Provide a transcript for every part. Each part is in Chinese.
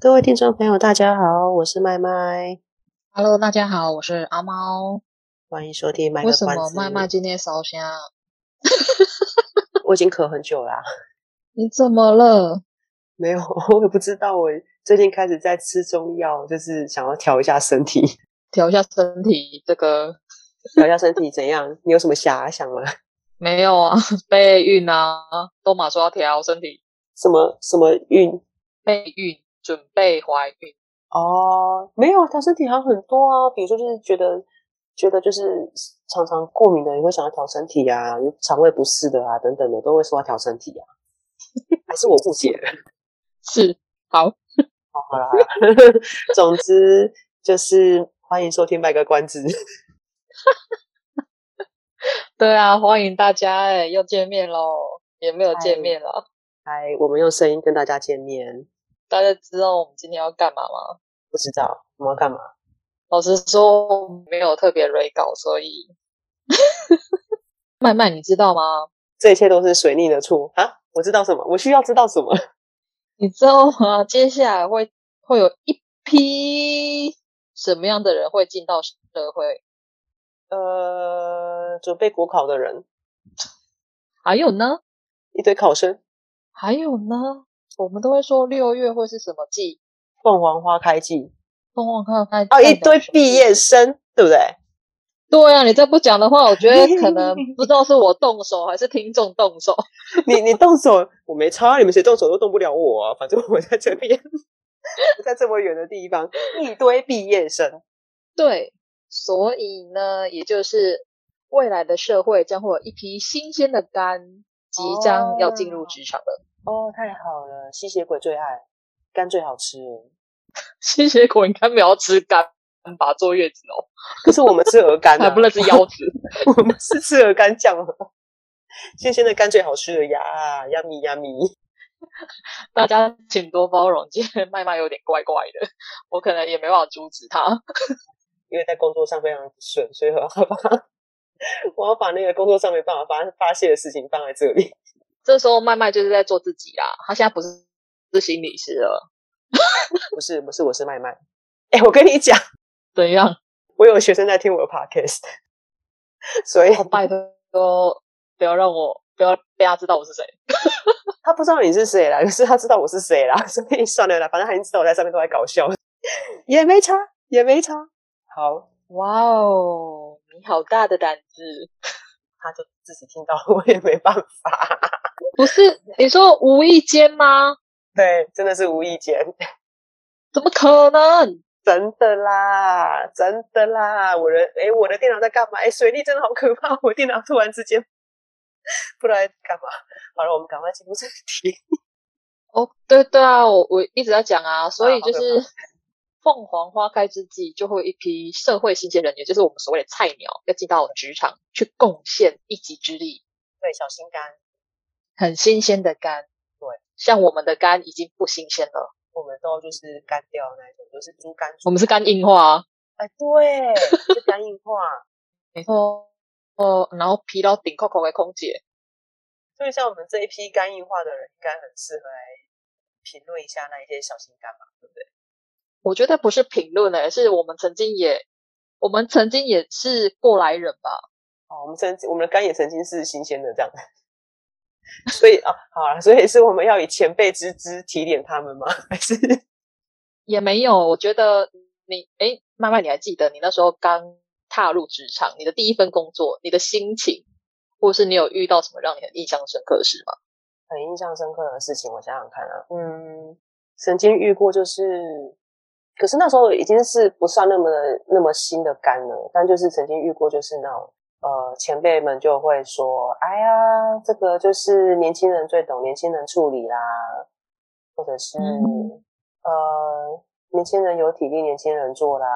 各位听众朋友，大家好，我是麦麦。Hello，大家好，我是阿猫。欢迎收听麦个关子。为什么麦麦今天烧香？我已经咳很久啦、啊。你怎么了？没有，我也不知道。我最近开始在吃中药，就是想要调一下身体。调一下身体，这个 调一下身体怎样？你有什么遐想吗？没有啊，备孕啊，都马说要调身体。什么什么孕？备孕。准备怀孕哦，没有啊，调身体好很多啊。比如说，就是觉得觉得就是常常过敏的，也会想要调身体啊，肠胃不适的啊，等等的，都会说要调身体啊。还是我误解了？是，好，好，好啦。总之就是欢迎收听卖个关子。对啊，欢迎大家哎，又见面喽，也没有见面了。嗨，我们用声音跟大家见面。大家知道我们今天要干嘛吗？不知道，我们要干嘛？老实说，没有特别雷稿，所以 麦麦，你知道吗？这一切都是水逆的错啊！我知道什么？我需要知道什么？你知道吗？接下来会会有一批什么样的人会进到社会？呃，准备国考的人，还有呢？一堆考生，还有呢？我们都会说六月会是什么季？凤凰花开季。凤凰花开哦，一堆毕业生，对不对？对啊，你再不讲的话，我觉得可能 不知道是我动手还是听众动手。你你动手，我没差，你们谁动手都动不了我啊！反正我在这边，在这么远的地方，一堆毕业生。对，所以呢，也就是未来的社会将会有一批新鲜的肝即将要进入职场了。哦，太好了！吸血鬼最爱肝，最好吃。吸血鬼应该没有吃肝吧？坐月子哦。可是我们吃鹅肝，啊，还不能吃腰子。我们是吃鹅肝酱。新鲜的肝最好吃了呀，yummy yummy。大家请多包容，今天麦麦有点怪怪的，我可能也没办法阻止他，因为在工作上非常顺，所以我要把我要把那个工作上没办法发发泄的事情放在这里。这时候麦麦就是在做自己啦，他现在不是是心理师了，不是不是，我是麦麦。哎，我跟你讲，怎样？我有学生在听我的 podcast，所以拜托不要让我不要被他知道我是谁。他不知道你是谁啦，可是他知道我是谁啦，所以算了啦，反正他已经知道我在上面都在搞笑，也没差也没差。好，哇哦，你好大的胆子。他就自己听到，我也没办法。不是你说无意间吗？对，真的是无意间。怎么可能？真的啦，真的啦！我的哎，我的电脑在干嘛？哎，水力真的好可怕！我电脑突然之间 不知道在干嘛。好了，我们赶快进入正题。哦，对对啊，我我一直在讲啊，所以就是。凤凰花开之际，就会有一批社会新鲜人，也就是我们所谓的菜鸟，要进到职场去贡献一己之力。对，小心肝，很新鲜的肝。对，像我们的肝已经不新鲜了，我们都就是干掉那种，就是猪肝。我们是肝硬化。哎，对，是肝硬化。没错。哦，然后疲劳顶扣扣的空姐。所以，像我们这一批肝硬化的人，应该很适合来评论一下那一些小心肝嘛，对不对？我觉得不是评论诶，是我们曾经也，我们曾经也是过来人吧。哦，我们曾经我们的肝也曾经是新鲜的这样，所以啊，好了，所以是我们要以前辈之姿提点他们吗？还是也没有？我觉得你哎，麦麦，你还记得你那时候刚踏入职场，你的第一份工作，你的心情，或是你有遇到什么让你很印象深刻的事吗？很印象深刻的事情，我想想看啊，嗯，曾经遇过就是。可是那时候已经是不算那么那么新的肝了，但就是曾经遇过，就是那种呃前辈们就会说：“哎呀，这个就是年轻人最懂年轻人处理啦。”或者是、嗯、呃，年轻人有体力，年轻人做啦，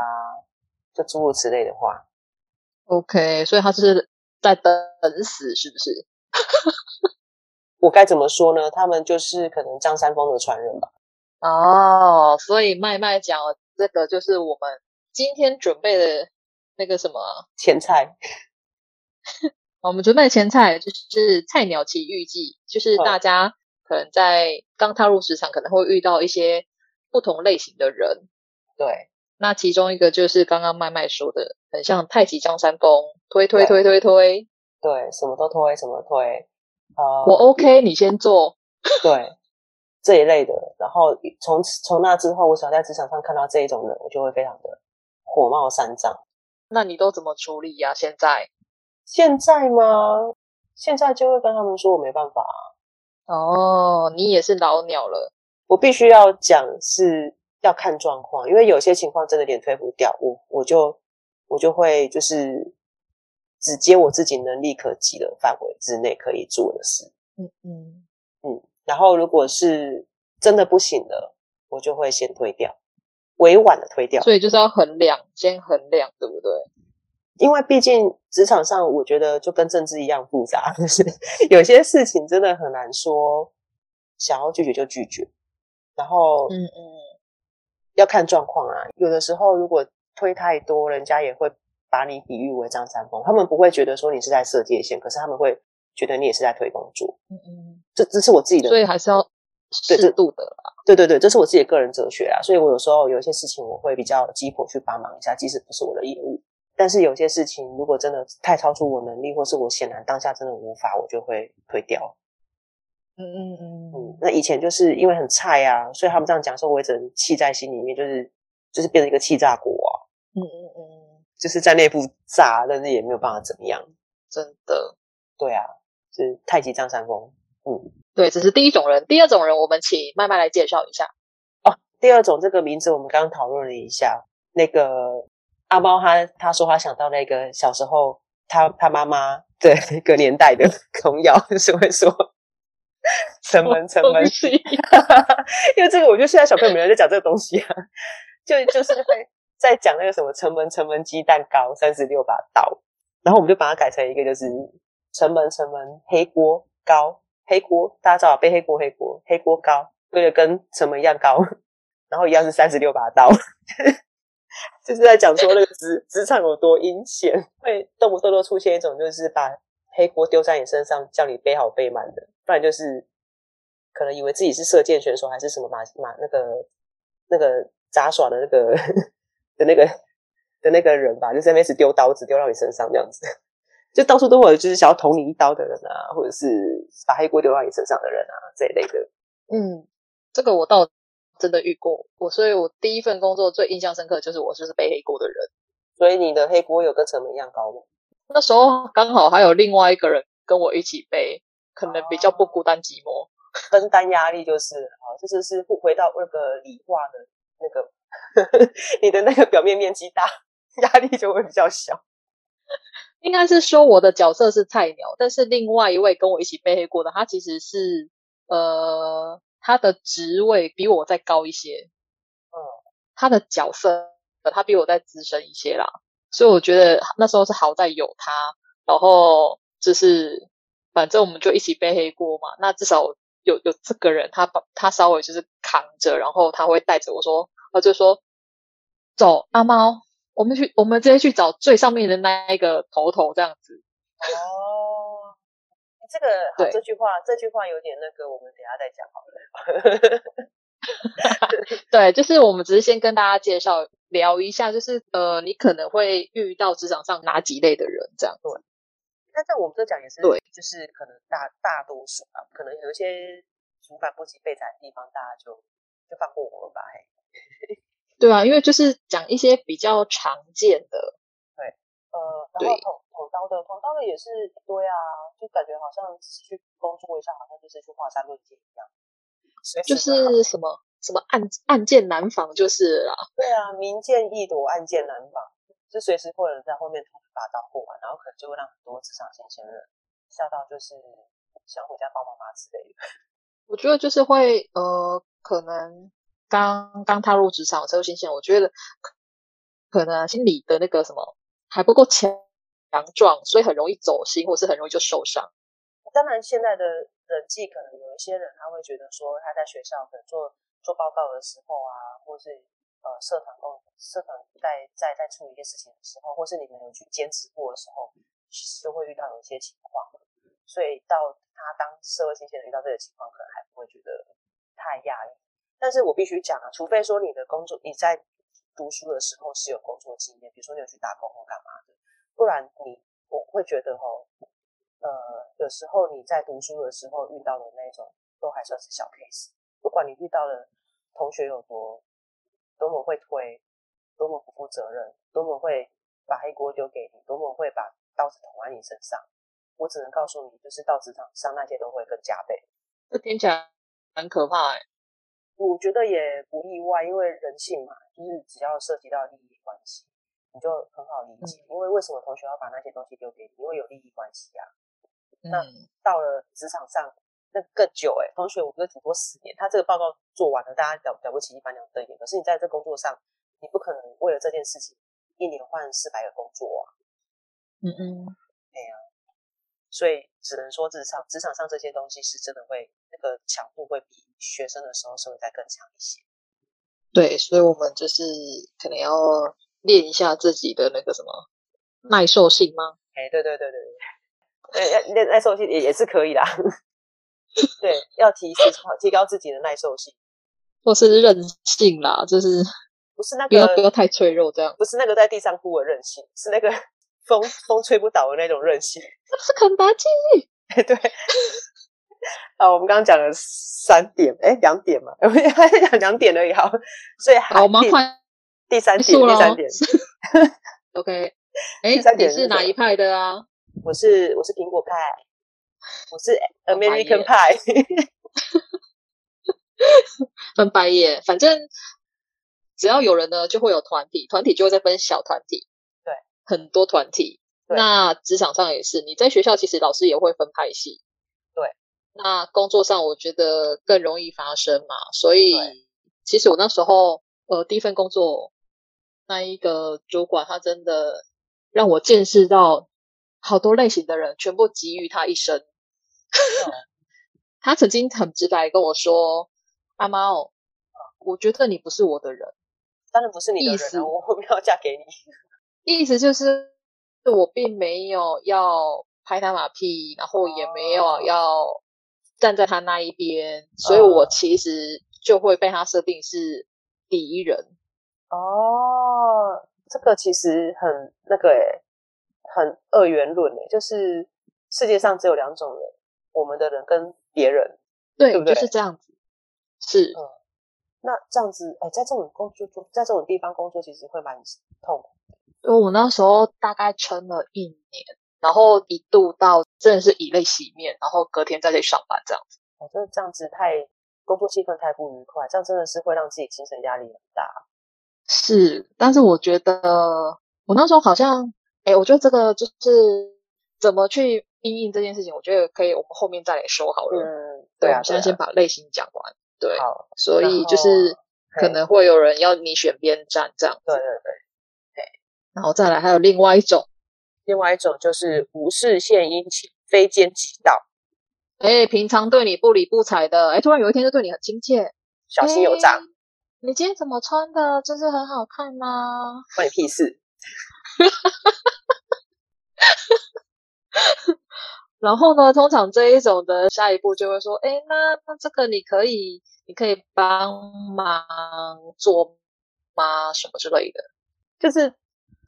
就诸如此类的话。OK，所以他是在等死，是不是？我该怎么说呢？他们就是可能张三丰的传人吧。哦，所以麦麦讲这个就是我们今天准备的那个什么前菜。我们准备的前菜就是菜鸟奇遇记，就是大家可能在刚踏入职场，可能会遇到一些不同类型的人。对，那其中一个就是刚刚麦麦说的，很像太极张三丰，推推推推推，对，什么都推，什么推。呃，我 OK，你先做。对，这一类的。然后从从那之后，我只要在职场上看到这一种人，我就会非常的火冒三丈。那你都怎么处理呀、啊？现在？现在吗？现在就会跟他们说我没办法啊。哦，你也是老鸟了。我必须要讲是要看状况，因为有些情况真的有点推不掉，我我就我就会就是只接我自己能力可及的范围之内可以做的事。嗯嗯嗯。然后如果是真的不行了，我就会先推掉，委婉的推掉。所以就是要衡量，先衡量，对不对？因为毕竟职场上，我觉得就跟政治一样复杂，就是有些事情真的很难说，想要拒绝就拒绝。然后，嗯嗯，要看状况啊。有的时候如果推太多，人家也会把你比喻为张三丰，他们不会觉得说你是在设界限，可是他们会觉得你也是在推工作。嗯嗯，这这是我自己的，所以还是要适度的啦。对对对，这是我自己的个人哲学啊。所以我有时候有一些事情，我会比较鸡婆去帮忙一下，即使不是我的业务。但是有些事情，如果真的太超出我能力，或是我显然当下真的无法，我就会推掉。嗯嗯嗯嗯。那以前就是因为很菜啊，所以他们这样讲说，我一直气在心里面，就是就是变成一个气炸锅啊。嗯嗯嗯。就是在内部炸，但是也没有办法怎么样。真的。对啊，是太极张三丰。嗯，对，这是第一种人。第二种人，我们请慢慢来介绍一下。哦，第二种这个名字我们刚刚讨论了一下，那个。阿猫他他说他想到那个小时候他他妈妈的那个年代的童谣，就是会说城门城门，因为这个我觉得现在小朋友没人在讲这个东西啊，就就是会在讲那个什么城门城门鸡蛋糕三十六把刀，然后我们就把它改成一个就是城门城门黑锅高黑锅，大家知道背黑锅黑锅黑锅高，对的跟城门一样高，然后一样是三十六把刀。就是在讲说那个职职场有多阴险，会动不动都出现一种就是把黑锅丢在你身上，叫你背好背满的，不然就是可能以为自己是射箭选手还是什么马马那个那个杂耍的那个 的那个的那个人吧，就是那边是丢刀子丢到你身上这样子，就到处都会有就是想要捅你一刀的人啊，或者是把黑锅丢到你身上的人啊这一类的。嗯，这个我倒。真的遇过我，所以我第一份工作最印象深刻就是我就是背黑锅的人。所以你的黑锅有跟成本一样高吗？那时候刚好还有另外一个人跟我一起背，可能比较不孤单寂寞，分担压力就是啊，这就是是回到那个理化的那个呵呵，你的那个表面面积大，压力就会比较小。应该是说我的角色是菜鸟，但是另外一位跟我一起背黑锅的，他其实是呃。他的职位比我再高一些，嗯，他的角色他比我再资深一些啦，所以我觉得那时候是好在有他，然后就是反正我们就一起背黑锅嘛，那至少有有这个人，他把他稍微就是扛着，然后他会带着我说，他就说走阿猫，我们去我们直接去找最上面的那一个头头这样子。哦。这个好，这句话这句话有点那个，我们等一下再讲好了。对，就是我们只是先跟大家介绍聊一下，就是呃，你可能会遇到职场上哪几类的人这样。对，那在我们这讲也是对，就是可能大大多数啊，可能有一些主管不及备宰的地方，大家就就放过我们吧。嘿，对啊，因为就是讲一些比较常见的。对，呃，然后捅捅刀的，捅刀的也是一堆啊。就感觉好像去工作一下，好像就是去华山论剑一样，就是什么什么暗暗箭难防，就是啦。对啊，明剑易躲，暗箭难防，就随时会有人在后面捅一把刀过来，然后可能就会让很多职场新鲜人吓到，就是想回家帮妈妈之类的。我觉得就是会呃，可能刚刚踏入职场，社会新鲜，我觉得可能心理的那个什么还不够强强壮，所以很容易走心，或是很容易就受伤。当然，现在的人际可能有一些人他会觉得说，他在学校可能做做报告的时候啊，或是呃社团工社团在在在处理一些事情的时候，或是你们有去兼职过的时候，其实就会遇到有一些情况。所以到他当社会新鲜人遇到这个情况，可能还不会觉得太压抑。但是我必须讲啊，除非说你的工作你在读书的时候是有工作经验，比如说你有去打工或干嘛的，不然你我会觉得哦，呃，有时候你在读书的时候遇到的那种都还算是小 case。不管你遇到的同学有多多么会推，多么不负责任，多么会把黑锅丢给你，多么会把刀子捅在你身上。我只能告诉你，就是到职场上那些都会更加倍。这听起来很可怕哎。我觉得也不意外，因为人性嘛，就是只要涉及到利益关系，你就很好理解。嗯、因为为什么同学要把那些东西丢给你？因为有利益关系啊。嗯、那到了职场上，那更久哎。同学，我觉得挺多十年，他这个报告做完了，大家了了不起一翻两瞪眼。可是你在这工作上，你不可能为了这件事情一年换四百个工作啊。嗯嗯，对呀、啊。所以只能说，职场职场上这些东西是真的会那个强度会比学生的时候稍微再更强一些。对，所以我们就是可能要练一下自己的那个什么耐受性吗？哎，对对对对对，要练耐受性也也是可以啦。对，要提提提高自己的耐受性，或是韧性啦，就是不是那个不要不要太脆弱，这样不是那个在地上哭的韧性，是那个。风风吹不倒的那种韧性，这是肯德基。对，啊，我们刚刚讲了三点，哎，两点嘛，我们还在讲两点而已。好，所以好，我们换第三点，第三点。OK，哎，第三点是哪一派的啊？我是我是苹果派，我是 American 派。翻白眼，反正只要有人呢，就会有团体，团体就会再分小团体。很多团体，那职场上也是。你在学校其实老师也会分派系，对。那工作上我觉得更容易发生嘛，所以其实我那时候呃第一份工作那一个主管他真的让我见识到好多类型的人全部给予他一生。他曾经很直白跟我说：“阿猫，我觉得你不是我的人，当然不是你的人，思我没有嫁给你。”意思就是，我并没有要拍他马屁，然后也没有要站在他那一边，所以我其实就会被他设定是敌人。哦，这个其实很那个诶，很二元论诶，就是世界上只有两种人，我们的人跟别人，对，对不对？就是这样子。是，嗯，那这样子，哎，在这种工作，在这种地方工作，其实会蛮痛苦。因为我那时候大概撑了一年，然后一度到真的是以泪洗面，然后隔天再去上班这样子。我觉得这样子太工作气氛太不愉快，这样真的是会让自己精神压力很大。是，但是我觉得我那时候好像，哎，我觉得这个就是怎么去应应这件事情，我觉得可以，我们后面再来说好了。嗯，对啊，现在先把类型讲完。对，好，所以就是可能会有人要你选边站这样子。对对对。然后再来，还有另外一种，另外一种就是无事献殷勤，非奸即盗。哎，平常对你不理不睬的，哎，突然有一天就对你很亲切，小心有诈。你今天怎么穿的？真是很好看吗？关你屁事。然后呢，通常这一种的下一步就会说，哎，那那这个你可以，你可以帮忙做吗？什么之类的，就是。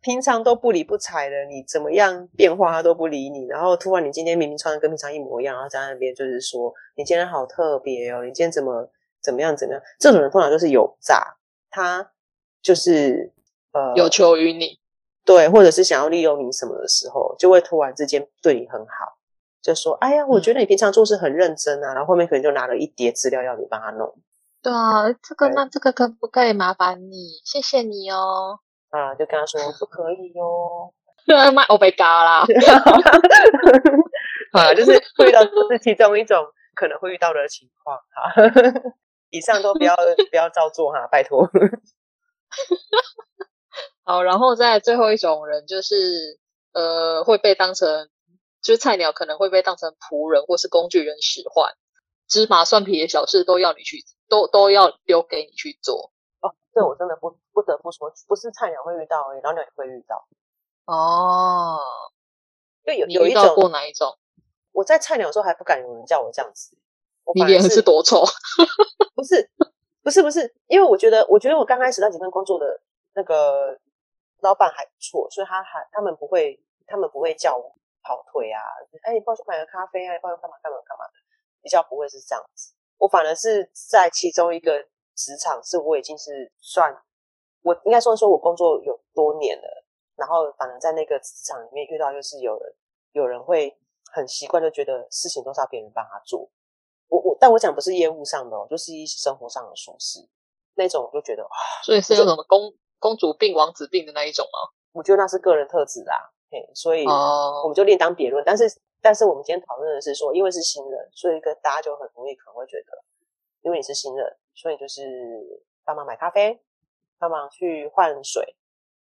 平常都不理不睬的，你怎么样变化他都不理你，然后突然你今天明明穿的跟平常一模一样，然后在那边就是说你今天好特别哦，你今天怎么怎么样怎么样？这种人通常就是有诈，他就是呃有求于你，对，或者是想要利用你什么的时候，就会突然之间对你很好，就说哎呀，我觉得你平常做事很认真啊，嗯、然后后面可能就拿了一叠资料要你帮他弄。对啊，这个那这个可不可以麻烦你？谢谢你哦。啊，就跟他说不可以哟、哦，卖欧贝嘎啦，啊，就是会遇到，这是其中一种可能会遇到的情况哈。以上都不要不要照做哈，拜托。好，然后再最后一种人就是呃会被当成就是菜鸟，可能会被当成仆人或是工具人使唤，芝麻蒜皮的小事都要你去，都都要丢给你去做。哦，这我真的不不得不说，不是菜鸟会遇到而已，老鸟也会遇到。哦，就有有过哪一种？我在菜鸟的时候还不敢有人叫我这样子。你脸是多臭？不是，不是，不是，因为我觉得，我觉得我刚开始那几份工作的那个老板还不错，所以他还他们不会，他们不会叫我跑腿啊，哎，你帮我去买个咖啡啊，你帮我干嘛干嘛干嘛的，比较不会是这样子。我反而是在其中一个职场，是我已经是算，我应该说说我工作有多年了，然后反而在那个职场里面遇到，就是有人有人会很习惯，就觉得事情都是要别人帮他做。我我，但我讲不是业务上的哦，就是一些生活上的琐事那种，我就觉得啊，所以是有什么公公主病、王子病的那一种吗？我觉得那是个人特质啦，嘿，所以我们就另当别论。但是，但是我们今天讨论的是说，因为是新人，所以跟大家就很容易可能会觉得，因为你是新人，所以就是帮忙买咖啡，帮忙去换水，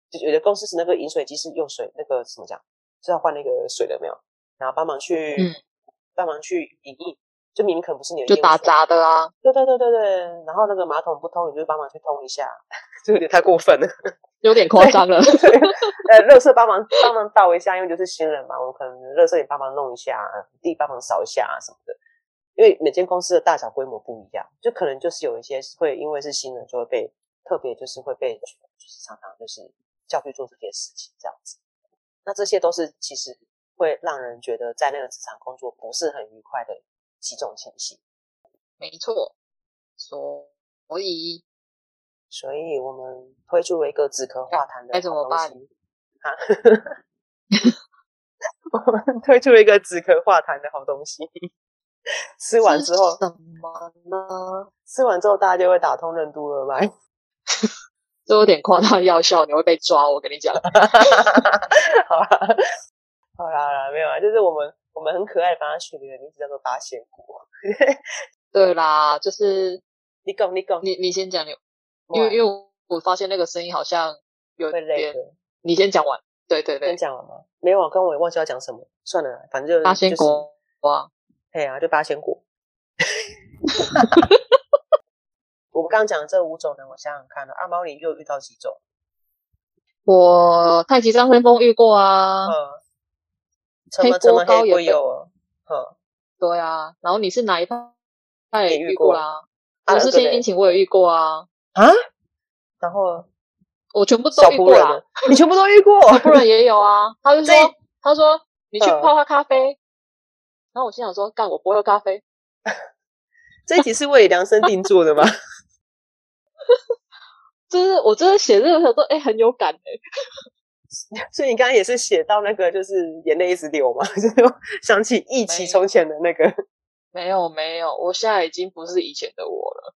就有的公司是那个饮水机是用水，那个怎么讲，是要换那个水的没有？然后帮忙去，嗯，帮忙去影印。就明明可能不是你的，就打杂的啊，对对对对对，然后那个马桶不通，你就帮忙去通一下，就有点太过分了，有点夸张了。呃，垃圾帮忙帮忙倒一下，因为就是新人嘛，我可能垃圾也帮忙弄一下，地帮忙扫一下啊什么的。因为每间公司的大小规模不一样，就可能就是有一些会因为是新人，就会被特别就是会被就是常常就是叫去做这些事情这样子。那这些都是其实会让人觉得在那个职场工作不是很愉快的。几种情形，没错，所以，所以我们推出了一个止咳化痰的东西，该怎么办？啊，我们推出了一个止咳化痰的好东西，吃完之后什么呢？吃完之后大家就会打通任督二脉，这有点夸大药效，你会被抓。我跟你讲，好啦，好啦，好啦，没有啊，就是我们。我们很可爱的帮他取了一个名字叫做八仙果。对啦，就是你讲你讲，你你先讲，你因为因为我发现那个声音好像有点累。你先讲完，对对对，先讲完吗？没有啊，刚我也忘记要讲什么，算了，反正就八仙果哇，对啊，就八仙果。我们刚刚讲的这五种呢，我想想看了，阿猫你又遇到几种？我太极张三丰遇过啊。嗯黑锅高也有，嗯，对啊，然后你是哪一派？他也遇过啦。我是先殷勤，我也遇过啊。啊？然后我全部都遇过了。你全部都遇过？不然也有啊。他就说，他说你去泡泡咖啡。然后我心想说，干，我不会喝咖啡。这一集是为量身定做的吗？就是我真的写这个时候，哎，很有感哎。所以你刚刚也是写到那个，就是眼泪一直流嘛，就是想起忆起从前的那个。没有没有，我现在已经不是以前的我了。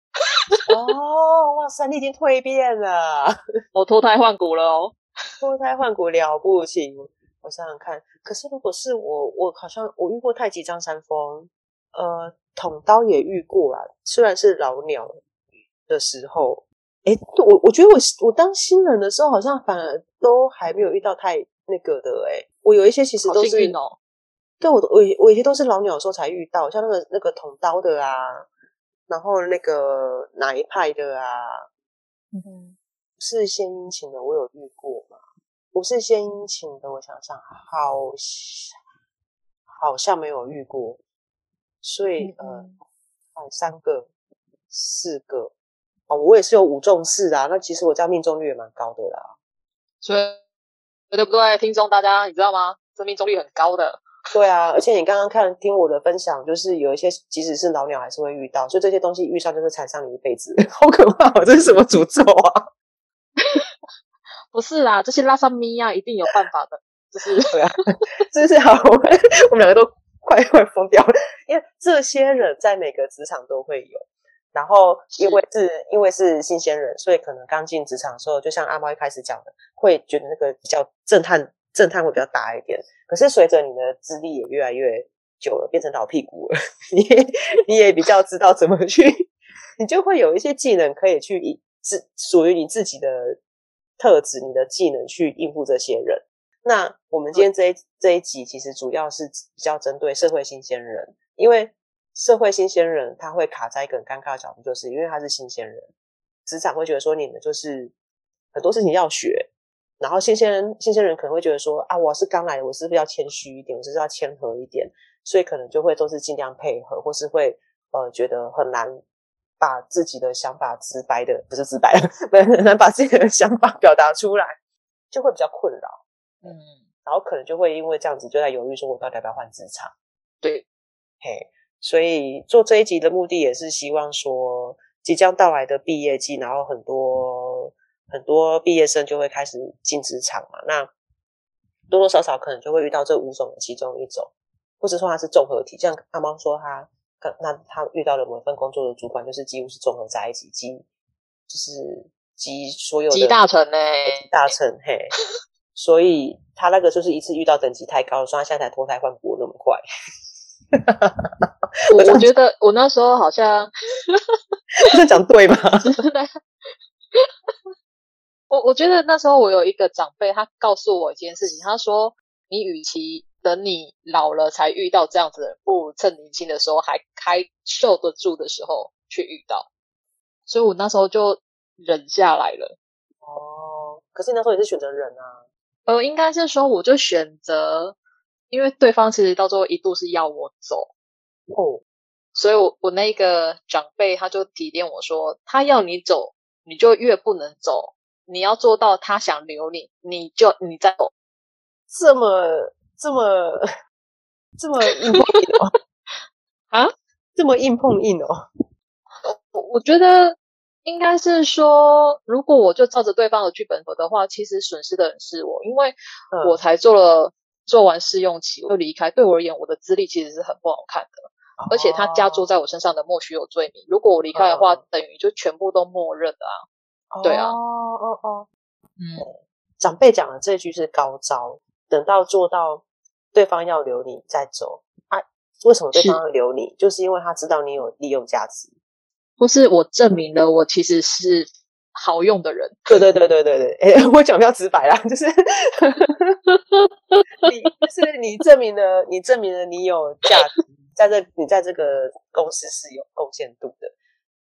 哦，哇塞，你已经蜕变了，我脱胎换骨了哦，脱胎换骨了不起。我想想看，可是如果是我，我好像我遇过太极张三丰，呃，捅刀也遇过啊，虽然是老鸟的时候。哎，我我觉得我我当新人的时候，好像反而都还没有遇到太那个的哎。我有一些其实都是，哦、对我我我有些都是老鸟的时候才遇到，像那个那个捅刀的啊，然后那个哪一派的啊，嗯，是献殷勤的，我有遇过吗？不是献殷勤的，我想想，好像好像没有遇过，所以、嗯、呃，三个四个。哦，我也是有五中四啊，那其实我这样命中率也蛮高的啦。所以，对不对？听众大家，你知道吗？这命中率很高的。对啊，而且你刚刚看听我的分享，就是有一些即使是老鸟还是会遇到，所以这些东西遇上就是缠上你一辈子，好可怕！这是什么诅咒啊？不是啦，这些拉萨米亚一定有办法的。就是 对啊，这是好，我们我们两个都快快疯掉了，因为这些人在每个职场都会有。然后，因为是，是因为是新鲜人，所以可能刚进职场的时候，就像阿猫一开始讲的，会觉得那个比较震撼，震撼会比较大一点。可是随着你的资历也越来越久了，变成老屁股了，你你也比较知道怎么去，你就会有一些技能可以去以自属于你自己的特质，你的技能去应付这些人。那我们今天这一这一集其实主要是比较针对社会新鲜人，因为社会新鲜人他会卡在一个很尴尬的角度，就是因为他是新鲜人，职场会觉得说你们就是很多事情要学，然后新鲜人新鲜人可能会觉得说啊，我是刚来，我是不是要谦虚一点，我是不是要谦和一点，所以可能就会都是尽量配合，或是会呃觉得很难把自己的想法直白的，不是直白的，很难把自己的想法表达出来，就会比较困扰。嗯，然后可能就会因为这样子就在犹豫，说我到底要不要换职场？对，嘿，所以做这一集的目的也是希望说，即将到来的毕业季，然后很多很多毕业生就会开始进职场嘛，那多多少少可能就会遇到这五种的其中一种，或者说它是综合体，像阿猫说他，那他遇到了某一份工作的主管，就是几乎是综合在一起，集就是集所有的集大成呢，集大成嘿。所以他那个就是一次遇到等级太高，所以他现在才脱胎换骨那么快。我我觉得我那时候好像，这讲对吗？我我觉得那时候我有一个长辈，他告诉我一件事情，他说：“你与其等你老了才遇到这样子的人，不如趁年轻的时候还开受得住的时候去遇到。”所以我那时候就忍下来了。哦，可是你那时候也是选择忍啊。呃，应该是说，我就选择，因为对方其实到最后一度是要我走哦，所以我我那个长辈他就提点我说，他要你走，你就越不能走，你要做到他想留你，你就你再走，这么这么这么硬碰硬哦 啊，这么硬碰硬哦，我我觉得。应该是说，如果我就照着对方的剧本走的话，其实损失的人是我，因为我才做了、嗯、做完试用期我就离开。对我而言，我的资历其实是很不好看的，哦、而且他加注在我身上的莫须有罪名。如果我离开的话，嗯、等于就全部都默认了啊。对啊，哦哦哦，嗯，长辈讲的这句是高招，等到做到对方要留你再走啊？为什么对方要留你？是就是因为他知道你有利用价值。不是我证明了我其实是好用的人。对对对对对对，哎，我讲比较直白啦，就是 你就是你证明了你证明了你有价值，在这你在这个公司是有贡献度的，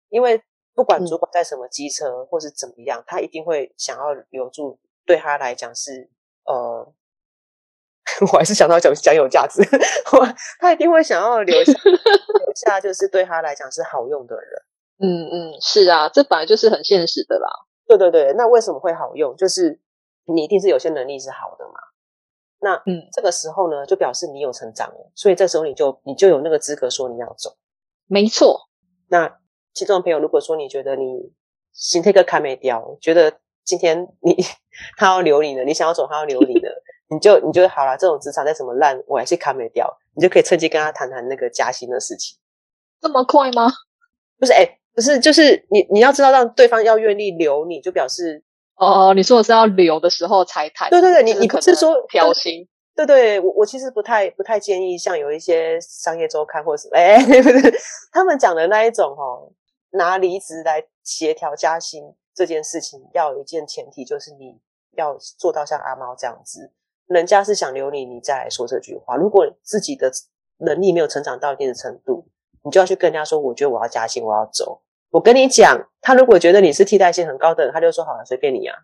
因为不管主管在什么机车或是怎么样，他一定会想要留住，对他来讲是呃，我还是想到讲讲有价值，他一定会想要留下 留下，就是对他来讲是好用的人。嗯嗯，是啊，这本来就是很现实的啦。对对对，那为什么会好用？就是你一定是有些能力是好的嘛。那嗯，这个时候呢，就表示你有成长了，所以这时候你就你就有那个资格说你要走。没错。那听众朋友，如果说你觉得你心态个卡没掉，觉得今天你 他要留你了，你想要走，他要留你了，你就你就好了，这种职场再怎么烂，我还是卡没掉，你就可以趁机跟他谈谈那个加薪的事情。这么快吗？不是，哎、欸。不是，就是你你要知道，让对方要愿意留你，就表示哦，你说的是要留的时候才谈。对对对，你你不是说调薪？对对，我我其实不太不太建议，像有一些商业周刊或者是哎，不是他们讲的那一种哦，拿离职来协调加薪这件事情，要有一件前提，就是你要做到像阿猫这样子，人家是想留你，你再来说这句话。如果自己的能力没有成长到一定的程度，你就要去跟人家说，我觉得我要加薪，我要走。我跟你讲，他如果觉得你是替代性很高的人，他就说好了，随便你啊，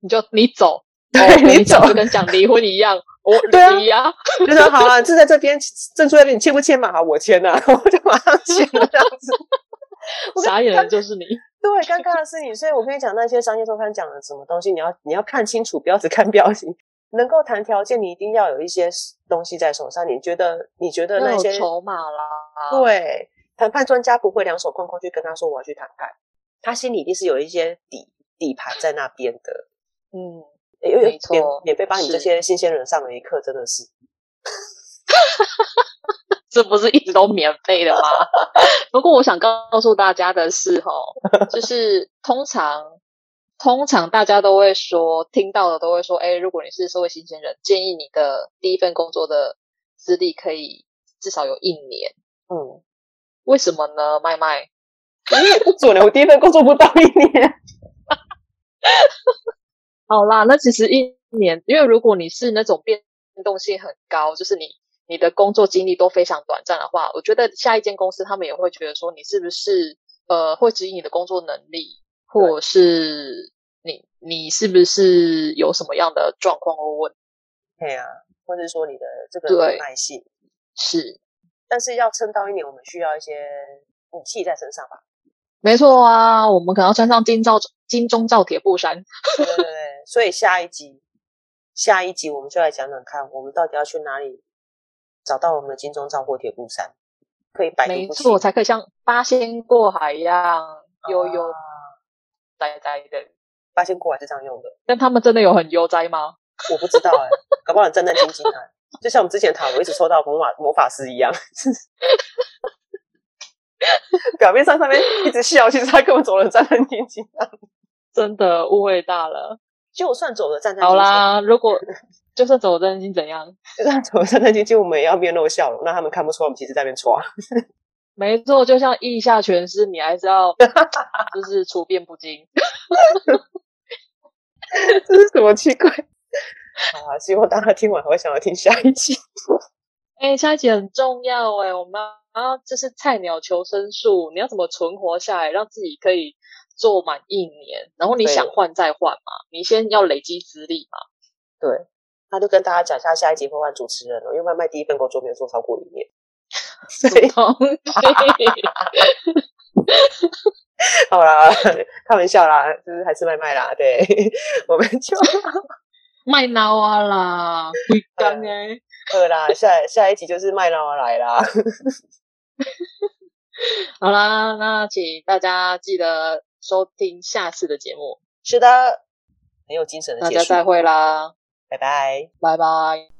你就你走，对你走，就跟讲离婚一样。我对啊，啊就说好了，就在这边，证书那边，你签不签嘛？好，我签了，我就马上签了，这样子。傻眼的就是你，对，尴尬的是你。所以我跟你讲，那些商业周刊讲的什么东西，你要你要看清楚，不要只看标题。能够谈条件，你一定要有一些东西在手上。你觉得？你觉得那些筹码啦？对。谈判专家不会两手空空去跟他说我要去谈判，他心里一定是有一些底底盘在那边的。嗯，因为免免费帮你这些新鲜人上了一课，真的是。这不是一直都免费的吗？不过我想告诉大家的是，哦，就是通常通常大家都会说，听到的都会说，哎，如果你是社会新鲜人，建议你的第一份工作的资历可以至少有一年。嗯。为什么呢？麦麦，你也不准了，我第一份工作不到一年。好啦，那其实一年，因为如果你是那种变动性很高，就是你你的工作经历都非常短暂的话，我觉得下一间公司他们也会觉得说你是不是呃会质疑你的工作能力，或者是你你是不是有什么样的状况或问题？对啊，或者说你的这个耐性是，但是要撑到一年，我们需要一些武器在身上吧？没错啊，我们可能要穿上金罩金钟罩铁布衫。对对对，所以下一集，下一集我们就来讲讲看，我们到底要去哪里找到我们的金钟罩或铁布衫，可以摆没错，才可以像八仙过海一样悠悠哉哉的。八仙过海是这样用的，但他们真的有很悠哉吗？我不知道哎、欸，搞不好很战战兢兢啊，就像我们之前塔罗一直抽到魔法魔法师一样。表面上上面一直笑，其实他根本走了战战兢兢，真的误会大了。就算走了战战兢兢，好啦，如果 就算走了战战兢兢怎样？就算走了战战兢兢，我们也要面露笑容，让他们看不出我们其实在那边抓。没错，就像意下全失，你还是要 就是处变不惊。这是什么奇怪？好啊，希望大家听完还会想要听下一集。哎、欸，下一集很重要哎，我们要这是菜鸟求生术，你要怎么存活下来，让自己可以做满一年，然后你想换再换嘛？你先要累积资历嘛。对，那就跟大家讲一下下一集会换主持人了，因为麦麦第一份工作没有做超过一年。对，好啦，开玩笑啦，就是还是麦麦啦，对，我们就 麦闹啊啦，会干哎。好啦，下下一集就是麦闹来啦。好啦，那请大家记得收听下次的节目。是的，很有精神的结束。大家再会啦，拜拜，拜拜。